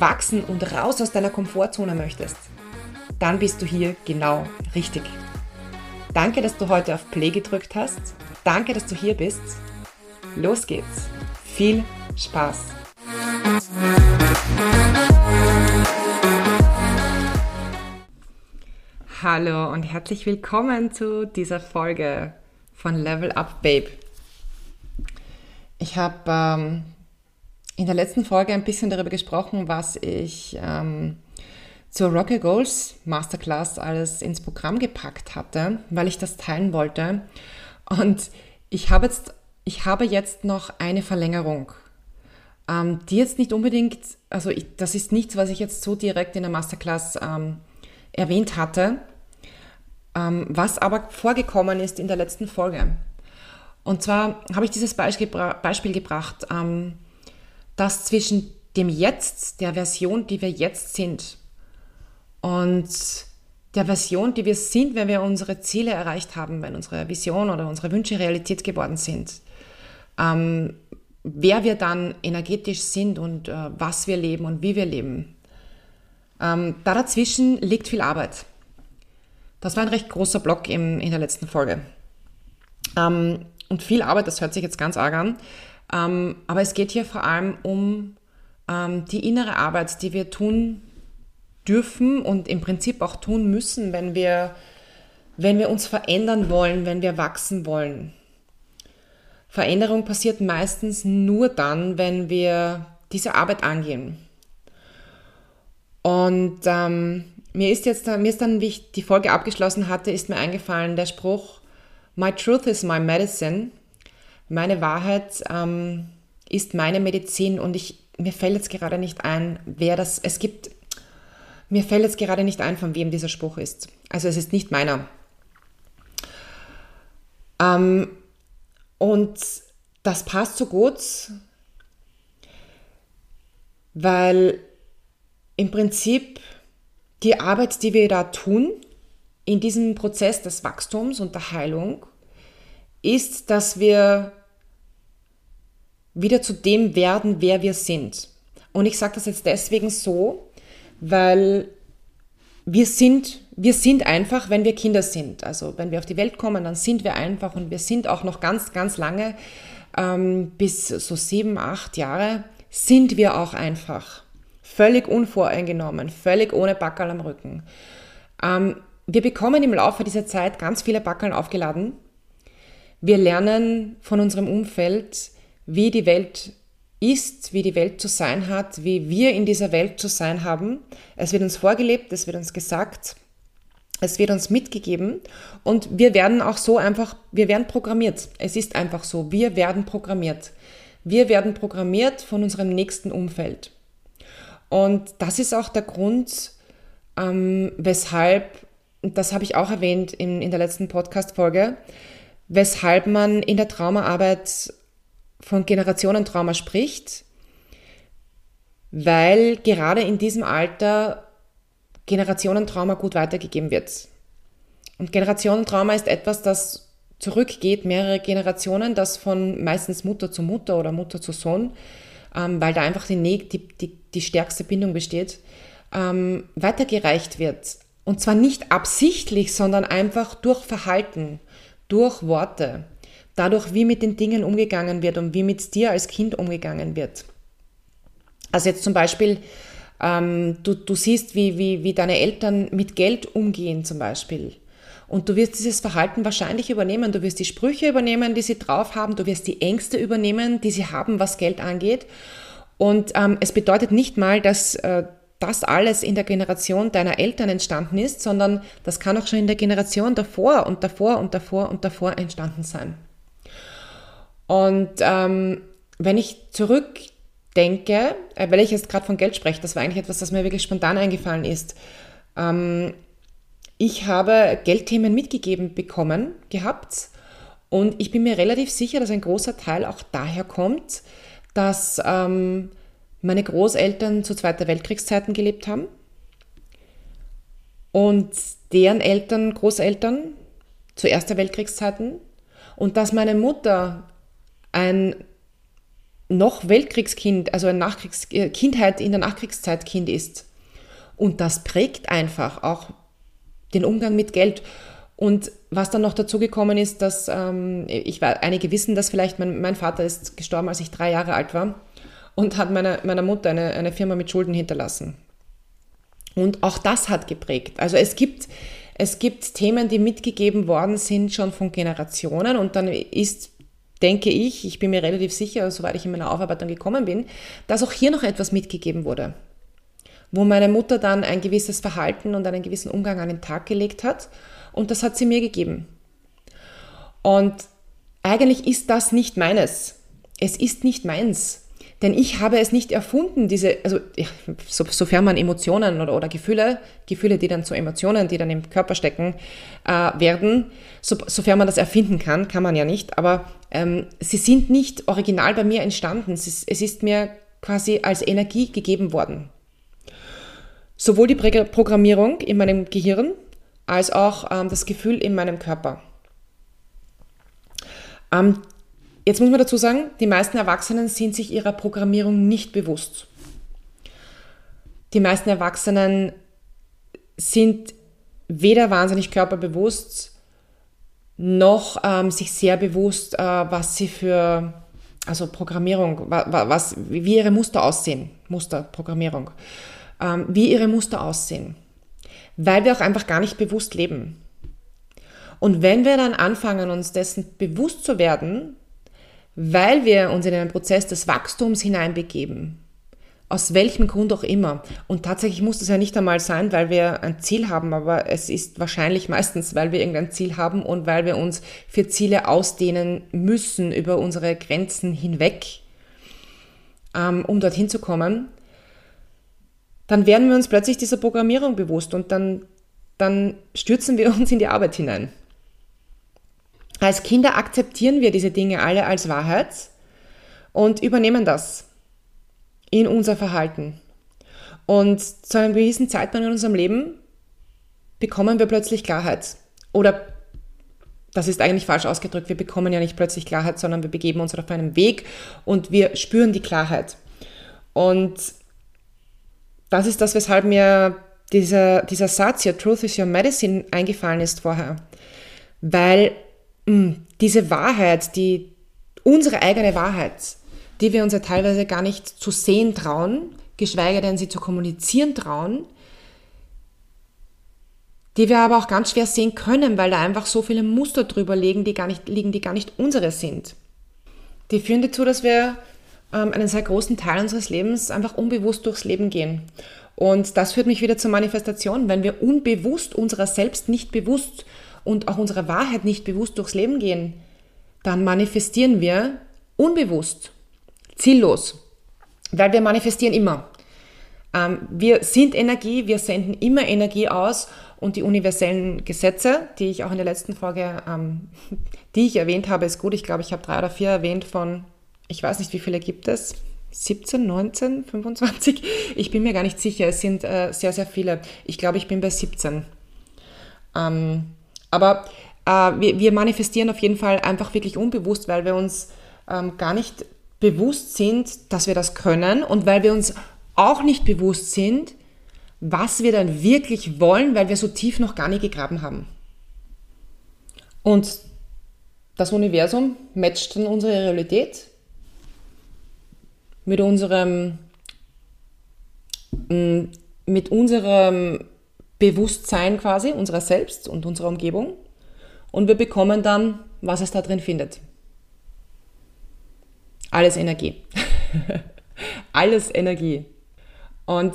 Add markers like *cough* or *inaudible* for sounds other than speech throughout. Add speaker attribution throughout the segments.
Speaker 1: wachsen und raus aus deiner Komfortzone möchtest, dann bist du hier genau richtig. Danke, dass du heute auf Play gedrückt hast. Danke, dass du hier bist. Los geht's. Viel Spaß. Hallo und herzlich willkommen zu dieser Folge von Level Up Babe. Ich habe ähm, in der letzten Folge ein bisschen darüber gesprochen, was ich ähm, zur Rocket Goals Masterclass alles ins Programm gepackt hatte, weil ich das teilen wollte. Und ich habe jetzt, ich habe jetzt noch eine Verlängerung, ähm, die jetzt nicht unbedingt, also ich, das ist nichts, was ich jetzt so direkt in der Masterclass ähm, erwähnt hatte, ähm, was aber vorgekommen ist in der letzten Folge. Und zwar habe ich dieses Beispiel, Beispiel gebracht, ähm, dass zwischen dem Jetzt, der Version, die wir jetzt sind, und der Version, die wir sind, wenn wir unsere Ziele erreicht haben, wenn unsere Vision oder unsere Wünsche Realität geworden sind, ähm, wer wir dann energetisch sind und äh, was wir leben und wie wir leben. Ähm, da dazwischen liegt viel Arbeit. Das war ein recht großer Block im, in der letzten Folge. Ähm, und viel Arbeit, das hört sich jetzt ganz arg an. Ähm, aber es geht hier vor allem um ähm, die innere Arbeit, die wir tun dürfen und im Prinzip auch tun müssen, wenn wir, wenn wir uns verändern wollen, wenn wir wachsen wollen. Veränderung passiert meistens nur dann, wenn wir diese Arbeit angehen. Und ähm, mir ist jetzt, mir ist dann, wie ich die Folge abgeschlossen hatte, ist mir eingefallen der Spruch, My truth is my medicine meine Wahrheit ähm, ist meine Medizin und ich, mir fällt jetzt gerade nicht ein, wer das, es gibt, mir fällt jetzt gerade nicht ein, von wem dieser Spruch ist. Also es ist nicht meiner. Ähm, und das passt so gut, weil im Prinzip die Arbeit, die wir da tun, in diesem Prozess des Wachstums und der Heilung, ist, dass wir wieder zu dem werden, wer wir sind. Und ich sage das jetzt deswegen so, weil wir sind, wir sind einfach, wenn wir Kinder sind. Also wenn wir auf die Welt kommen, dann sind wir einfach und wir sind auch noch ganz, ganz lange, ähm, bis so sieben, acht Jahre, sind wir auch einfach. Völlig unvoreingenommen, völlig ohne Backerl am Rücken. Ähm, wir bekommen im Laufe dieser Zeit ganz viele Backeln aufgeladen. Wir lernen von unserem Umfeld, wie die Welt ist, wie die Welt zu sein hat, wie wir in dieser Welt zu sein haben. Es wird uns vorgelebt, es wird uns gesagt, es wird uns mitgegeben und wir werden auch so einfach, wir werden programmiert. Es ist einfach so, wir werden programmiert. Wir werden programmiert von unserem nächsten Umfeld. Und das ist auch der Grund, ähm, weshalb, das habe ich auch erwähnt in, in der letzten Podcast-Folge, weshalb man in der Traumaarbeit von Generationentrauma spricht, weil gerade in diesem Alter Generationentrauma gut weitergegeben wird. Und Generationentrauma ist etwas, das zurückgeht, mehrere Generationen, das von meistens Mutter zu Mutter oder Mutter zu Sohn, ähm, weil da einfach die, die, die, die stärkste Bindung besteht, ähm, weitergereicht wird. Und zwar nicht absichtlich, sondern einfach durch Verhalten, durch Worte dadurch, wie mit den Dingen umgegangen wird und wie mit dir als Kind umgegangen wird. Also jetzt zum Beispiel, ähm, du, du siehst, wie, wie, wie deine Eltern mit Geld umgehen zum Beispiel. Und du wirst dieses Verhalten wahrscheinlich übernehmen. Du wirst die Sprüche übernehmen, die sie drauf haben. Du wirst die Ängste übernehmen, die sie haben, was Geld angeht. Und ähm, es bedeutet nicht mal, dass äh, das alles in der Generation deiner Eltern entstanden ist, sondern das kann auch schon in der Generation davor und davor und davor und davor entstanden sein. Und ähm, wenn ich zurück denke, äh, weil ich jetzt gerade von Geld spreche, das war eigentlich etwas, das mir wirklich spontan eingefallen ist. Ähm, ich habe Geldthemen mitgegeben bekommen, gehabt und ich bin mir relativ sicher, dass ein großer Teil auch daher kommt, dass ähm, meine Großeltern zu Zweiter Weltkriegszeiten gelebt haben und deren Eltern, Großeltern zu Erster Weltkriegszeiten und dass meine Mutter ein noch Weltkriegskind, also ein Nachkriegs äh, Kindheit in der Nachkriegszeit Kind ist. Und das prägt einfach auch den Umgang mit Geld. Und was dann noch dazu gekommen ist, dass ähm, ich war, einige wissen das vielleicht, mein, mein, Vater ist gestorben, als ich drei Jahre alt war und hat meiner, meiner Mutter eine, eine Firma mit Schulden hinterlassen. Und auch das hat geprägt. Also es gibt, es gibt Themen, die mitgegeben worden sind schon von Generationen und dann ist, denke ich, ich bin mir relativ sicher, soweit ich in meiner Aufarbeitung gekommen bin, dass auch hier noch etwas mitgegeben wurde. Wo meine Mutter dann ein gewisses Verhalten und einen gewissen Umgang an den Tag gelegt hat und das hat sie mir gegeben. Und eigentlich ist das nicht meines. Es ist nicht meins. Denn ich habe es nicht erfunden, diese, also so, sofern man Emotionen oder, oder Gefühle, Gefühle, die dann zu Emotionen, die dann im Körper stecken, äh, werden, so, sofern man das erfinden kann, kann man ja nicht, aber ähm, sie sind nicht original bei mir entstanden. Es ist, es ist mir quasi als Energie gegeben worden. Sowohl die Programmierung in meinem Gehirn als auch ähm, das Gefühl in meinem Körper. Ähm, Jetzt muss man dazu sagen, die meisten Erwachsenen sind sich ihrer Programmierung nicht bewusst. Die meisten Erwachsenen sind weder wahnsinnig körperbewusst, noch ähm, sich sehr bewusst, äh, was sie für, also Programmierung, was, wie ihre Muster aussehen, Musterprogrammierung, ähm, wie ihre Muster aussehen, weil wir auch einfach gar nicht bewusst leben. Und wenn wir dann anfangen, uns dessen bewusst zu werden, weil wir uns in einen Prozess des Wachstums hineinbegeben. Aus welchem Grund auch immer. Und tatsächlich muss es ja nicht einmal sein, weil wir ein Ziel haben, aber es ist wahrscheinlich meistens, weil wir irgendein Ziel haben und weil wir uns für Ziele ausdehnen müssen über unsere Grenzen hinweg, ähm, um dorthin zu kommen. Dann werden wir uns plötzlich dieser Programmierung bewusst und dann, dann stürzen wir uns in die Arbeit hinein. Als Kinder akzeptieren wir diese Dinge alle als Wahrheit und übernehmen das in unser Verhalten. Und zu einem gewissen Zeitpunkt in unserem Leben bekommen wir plötzlich Klarheit. Oder das ist eigentlich falsch ausgedrückt, wir bekommen ja nicht plötzlich Klarheit, sondern wir begeben uns auf einen Weg und wir spüren die Klarheit. Und das ist das, weshalb mir dieser, dieser Satz hier, Truth is your medicine, eingefallen ist vorher. Weil diese Wahrheit, die, unsere eigene Wahrheit, die wir uns ja teilweise gar nicht zu sehen trauen, geschweige denn sie zu kommunizieren trauen, die wir aber auch ganz schwer sehen können, weil da einfach so viele Muster drüber liegen, die gar nicht, liegen, die gar nicht unsere sind. Die führen dazu, dass wir ähm, einen sehr großen Teil unseres Lebens einfach unbewusst durchs Leben gehen. Und das führt mich wieder zur Manifestation, wenn wir unbewusst unserer selbst nicht bewusst und auch unserer Wahrheit nicht bewusst durchs Leben gehen, dann manifestieren wir unbewusst, ziellos, weil wir manifestieren immer. Ähm, wir sind Energie, wir senden immer Energie aus und die universellen Gesetze, die ich auch in der letzten Folge, ähm, *laughs* die ich erwähnt habe, ist gut. Ich glaube, ich habe drei oder vier erwähnt von, ich weiß nicht, wie viele gibt es. 17, 19, 25? Ich bin mir gar nicht sicher. Es sind äh, sehr, sehr viele. Ich glaube, ich bin bei 17. Ähm, aber äh, wir, wir, manifestieren auf jeden Fall einfach wirklich unbewusst, weil wir uns ähm, gar nicht bewusst sind, dass wir das können und weil wir uns auch nicht bewusst sind, was wir dann wirklich wollen, weil wir so tief noch gar nicht gegraben haben. Und das Universum matcht dann unsere Realität mit unserem, mit unserem Bewusstsein quasi, unserer selbst und unserer Umgebung. Und wir bekommen dann, was es da drin findet. Alles Energie. *laughs* Alles Energie. Und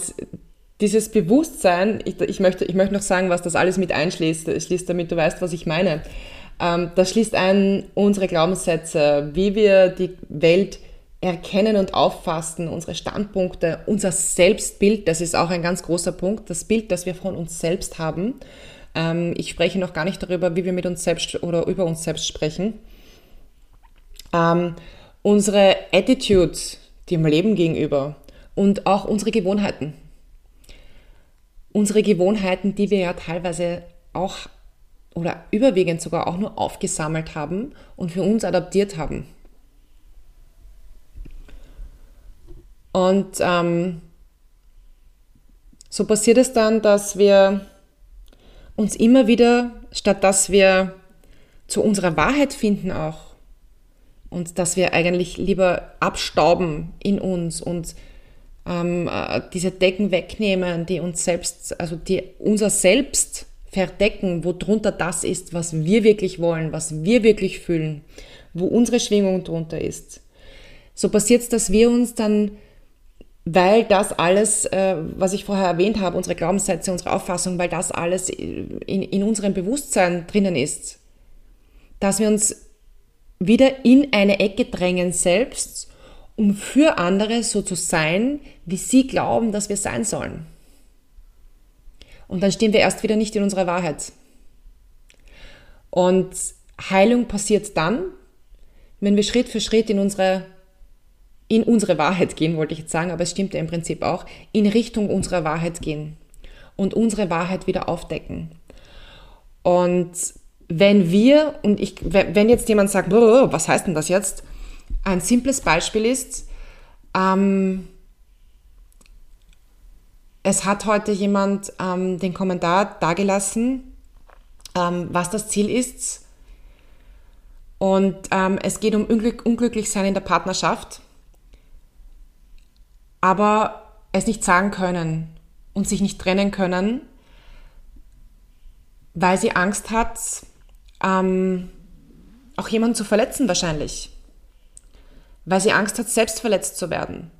Speaker 1: dieses Bewusstsein, ich, ich, möchte, ich möchte noch sagen, was das alles mit einschließt, schließt, damit du weißt, was ich meine. Ähm, das schließt ein unsere Glaubenssätze, wie wir die Welt erkennen und auffassen, unsere Standpunkte, unser Selbstbild, das ist auch ein ganz großer Punkt, das Bild, das wir von uns selbst haben. Ähm, ich spreche noch gar nicht darüber, wie wir mit uns selbst oder über uns selbst sprechen. Ähm, unsere Attitude dem Leben gegenüber und auch unsere Gewohnheiten. Unsere Gewohnheiten, die wir ja teilweise auch oder überwiegend sogar auch nur aufgesammelt haben und für uns adaptiert haben. Und ähm, so passiert es dann, dass wir uns immer wieder, statt dass wir zu unserer Wahrheit finden auch und dass wir eigentlich lieber abstauben in uns und ähm, äh, diese Decken wegnehmen, die uns selbst, also die unser Selbst verdecken, wo drunter das ist, was wir wirklich wollen, was wir wirklich fühlen, wo unsere Schwingung drunter ist. So passiert es, dass wir uns dann weil das alles, äh, was ich vorher erwähnt habe, unsere Glaubenssätze, unsere Auffassung, weil das alles in, in unserem Bewusstsein drinnen ist, dass wir uns wieder in eine Ecke drängen selbst, um für andere so zu sein, wie sie glauben, dass wir sein sollen. Und dann stehen wir erst wieder nicht in unserer Wahrheit. Und Heilung passiert dann, wenn wir Schritt für Schritt in unsere in unsere Wahrheit gehen, wollte ich jetzt sagen, aber es stimmt ja im Prinzip auch, in Richtung unserer Wahrheit gehen und unsere Wahrheit wieder aufdecken. Und wenn wir, und ich, wenn jetzt jemand sagt, was heißt denn das jetzt? Ein simples Beispiel ist, ähm, es hat heute jemand ähm, den Kommentar dargelassen, ähm, was das Ziel ist. Und ähm, es geht um Unglück, Unglücklichsein in der Partnerschaft aber es nicht sagen können und sich nicht trennen können, weil sie Angst hat, ähm, auch jemanden zu verletzen wahrscheinlich. Weil sie Angst hat, selbst verletzt zu werden.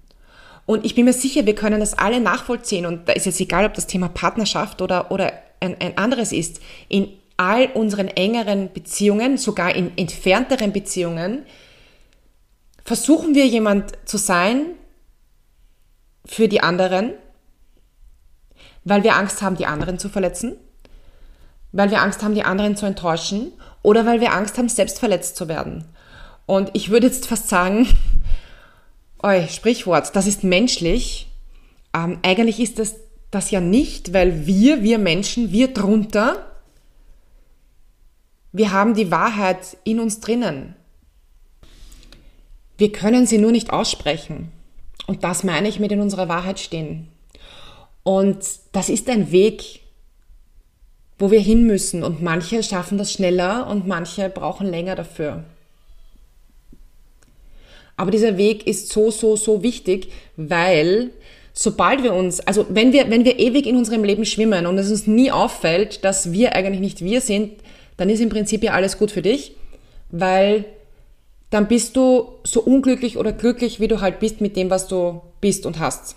Speaker 1: Und ich bin mir sicher, wir können das alle nachvollziehen. Und da ist jetzt egal, ob das Thema Partnerschaft oder, oder ein, ein anderes ist. In all unseren engeren Beziehungen, sogar in entfernteren Beziehungen, versuchen wir jemand zu sein, für die anderen, weil wir Angst haben, die anderen zu verletzen, weil wir Angst haben, die anderen zu enttäuschen oder weil wir Angst haben, selbst verletzt zu werden. Und ich würde jetzt fast sagen, *laughs* oi, Sprichwort, das ist menschlich. Ähm, eigentlich ist das das ja nicht, weil wir, wir Menschen, wir drunter, wir haben die Wahrheit in uns drinnen. Wir können sie nur nicht aussprechen. Und das meine ich mit in unserer Wahrheit stehen. Und das ist ein Weg, wo wir hin müssen. Und manche schaffen das schneller und manche brauchen länger dafür. Aber dieser Weg ist so, so, so wichtig, weil sobald wir uns, also wenn wir, wenn wir ewig in unserem Leben schwimmen und es uns nie auffällt, dass wir eigentlich nicht wir sind, dann ist im Prinzip ja alles gut für dich, weil dann bist du so unglücklich oder glücklich, wie du halt bist mit dem, was du bist und hast.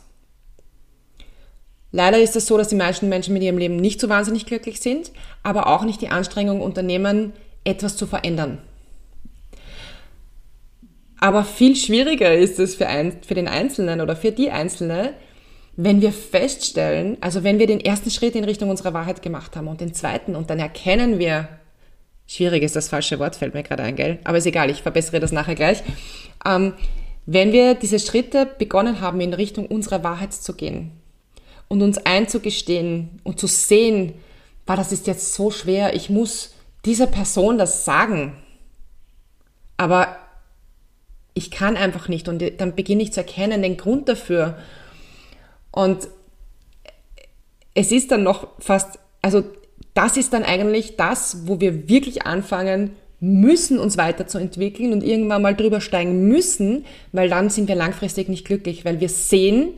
Speaker 1: Leider ist es so, dass die meisten Menschen mit ihrem Leben nicht so wahnsinnig glücklich sind, aber auch nicht die Anstrengung unternehmen, etwas zu verändern. Aber viel schwieriger ist es für, ein, für den Einzelnen oder für die Einzelne, wenn wir feststellen, also wenn wir den ersten Schritt in Richtung unserer Wahrheit gemacht haben und den zweiten und dann erkennen wir, Schwierig ist das falsche Wort, fällt mir gerade ein, gell? Aber ist egal, ich verbessere das nachher gleich. Ähm, wenn wir diese Schritte begonnen haben, in Richtung unserer Wahrheit zu gehen und uns einzugestehen und zu sehen, war das ist jetzt so schwer, ich muss dieser Person das sagen. Aber ich kann einfach nicht und dann beginne ich zu erkennen den Grund dafür. Und es ist dann noch fast, also das ist dann eigentlich das, wo wir wirklich anfangen müssen, uns weiterzuentwickeln und irgendwann mal drüber steigen müssen, weil dann sind wir langfristig nicht glücklich, weil wir sehen,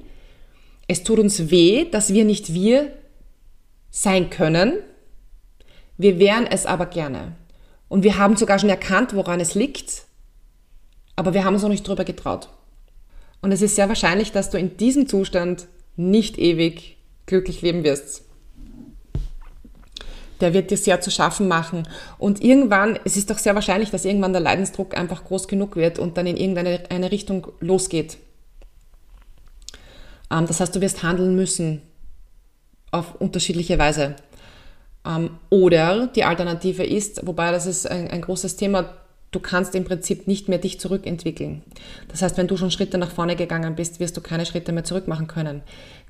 Speaker 1: es tut uns weh, dass wir nicht wir sein können. Wir wären es aber gerne. Und wir haben sogar schon erkannt, woran es liegt, aber wir haben uns noch nicht drüber getraut. Und es ist sehr wahrscheinlich, dass du in diesem Zustand nicht ewig glücklich leben wirst. Der wird dir sehr zu schaffen machen. Und irgendwann, es ist doch sehr wahrscheinlich, dass irgendwann der Leidensdruck einfach groß genug wird und dann in irgendeine eine Richtung losgeht. Ähm, das heißt, du wirst handeln müssen auf unterschiedliche Weise. Ähm, oder die Alternative ist, wobei das ist ein, ein großes Thema, du kannst im Prinzip nicht mehr dich zurückentwickeln. Das heißt, wenn du schon Schritte nach vorne gegangen bist, wirst du keine Schritte mehr zurück machen können.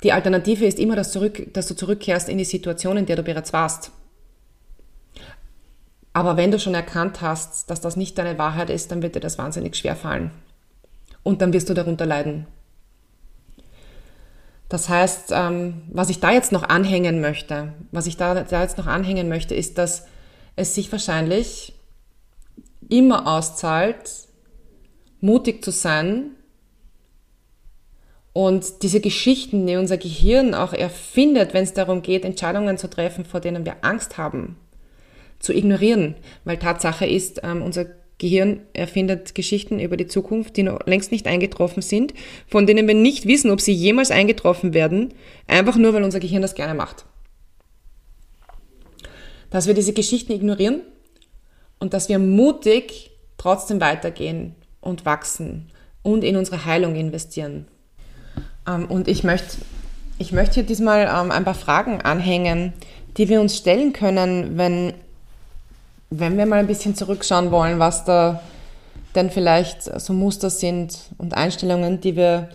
Speaker 1: Die Alternative ist immer, dass, zurück, dass du zurückkehrst in die Situation, in der du bereits warst. Aber wenn du schon erkannt hast, dass das nicht deine Wahrheit ist, dann wird dir das wahnsinnig schwer fallen. Und dann wirst du darunter leiden. Das heißt, ähm, was ich da jetzt noch anhängen möchte, was ich da, da jetzt noch anhängen möchte, ist, dass es sich wahrscheinlich immer auszahlt, mutig zu sein und diese Geschichten, die unser Gehirn auch erfindet, wenn es darum geht, Entscheidungen zu treffen, vor denen wir Angst haben, zu ignorieren. Weil Tatsache ist, ähm, unser Gehirn erfindet Geschichten über die Zukunft, die noch längst nicht eingetroffen sind, von denen wir nicht wissen, ob sie jemals eingetroffen werden, einfach nur, weil unser Gehirn das gerne macht. Dass wir diese Geschichten ignorieren und dass wir mutig trotzdem weitergehen und wachsen und in unsere Heilung investieren. Ähm, und ich möchte, ich möchte hier diesmal ähm, ein paar Fragen anhängen, die wir uns stellen können, wenn, wenn wir mal ein bisschen zurückschauen wollen, was da denn vielleicht so Muster sind und Einstellungen, die wir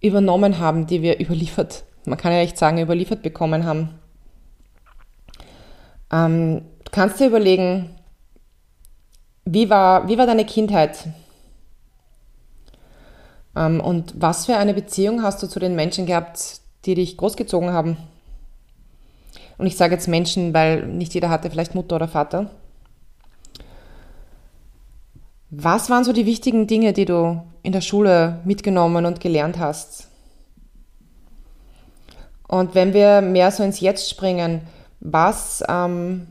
Speaker 1: übernommen haben, die wir *laughs* überliefert, man kann ja echt sagen, überliefert bekommen haben. Ähm, du kannst dir überlegen, wie war, wie war deine Kindheit? Ähm, und was für eine Beziehung hast du zu den Menschen gehabt, die dich großgezogen haben? Und ich sage jetzt Menschen, weil nicht jeder hatte vielleicht Mutter oder Vater. Was waren so die wichtigen Dinge, die du in der Schule mitgenommen und gelernt hast? Und wenn wir mehr so ins Jetzt springen, was, ähm,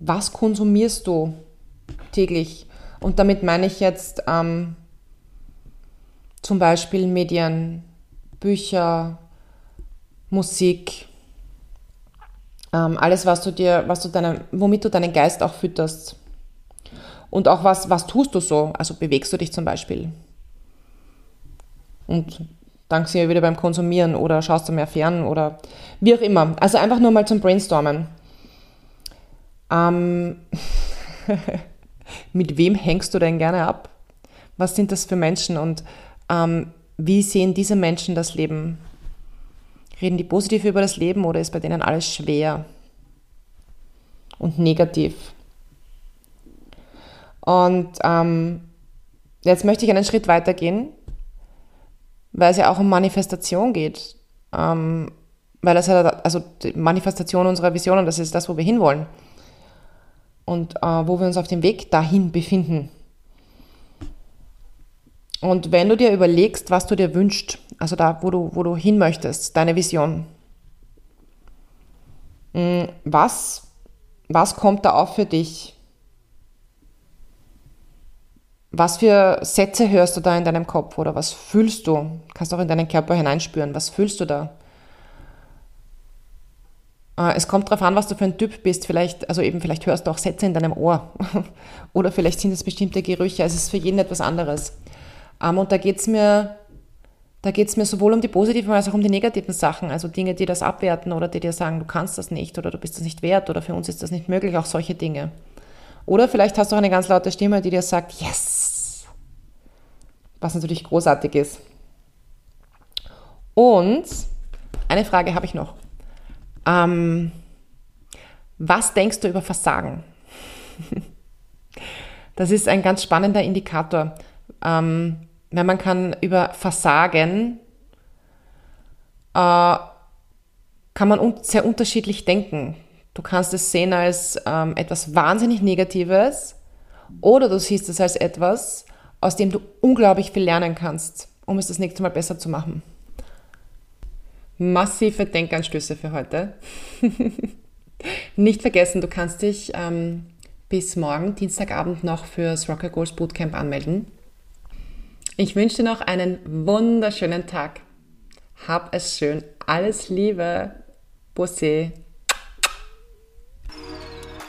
Speaker 1: was konsumierst du täglich? Und damit meine ich jetzt ähm, zum Beispiel Medien, Bücher, Musik, ähm, alles, was du dir, was du deine, womit du deinen Geist auch fütterst. Und auch was, was tust du so? Also bewegst du dich zum Beispiel? Und dann sind wir wieder beim Konsumieren oder schaust du mehr fern oder wie auch immer. Also einfach nur mal zum Brainstormen. Ähm *laughs* mit wem hängst du denn gerne ab? Was sind das für Menschen und ähm, wie sehen diese Menschen das Leben? Reden die positiv über das Leben oder ist bei denen alles schwer und negativ? Und ähm, jetzt möchte ich einen Schritt weiter gehen, weil es ja auch um Manifestation geht. Ähm, weil das ja, also die Manifestation unserer Vision und das ist das, wo wir hinwollen. Und äh, wo wir uns auf dem Weg dahin befinden. Und wenn du dir überlegst, was du dir wünschst, also da, wo du, wo du hin möchtest, deine Vision, mm, was, was kommt da auf für dich? Was für Sätze hörst du da in deinem Kopf oder was fühlst du? Kannst auch in deinen Körper hineinspüren. Was fühlst du da? Äh, es kommt darauf an, was du für ein Typ bist. Vielleicht, also eben, vielleicht hörst du auch Sätze in deinem Ohr. *laughs* Oder vielleicht sind es bestimmte Gerüche. Also es ist für jeden etwas anderes. Ähm, und da geht es mir, mir sowohl um die positiven als auch um die negativen Sachen, also Dinge, die das abwerten oder die dir sagen, du kannst das nicht oder du bist das nicht wert oder für uns ist das nicht möglich, auch solche Dinge. Oder vielleicht hast du auch eine ganz laute Stimme, die dir sagt, yes, was natürlich großartig ist. Und eine Frage habe ich noch. Ähm, was denkst du über Versagen? *laughs* Das ist ein ganz spannender Indikator. Ähm, weil man kann über Versagen, äh, kann man un sehr unterschiedlich denken. Du kannst es sehen als ähm, etwas wahnsinnig Negatives oder du siehst es als etwas, aus dem du unglaublich viel lernen kannst, um es das nächste Mal besser zu machen. Massive Denkanstöße für heute. *laughs* Nicht vergessen, du kannst dich ähm, bis morgen, Dienstagabend, noch fürs Rocker Goals Bootcamp anmelden. Ich wünsche dir noch einen wunderschönen Tag. Hab es schön. Alles Liebe. Bussi.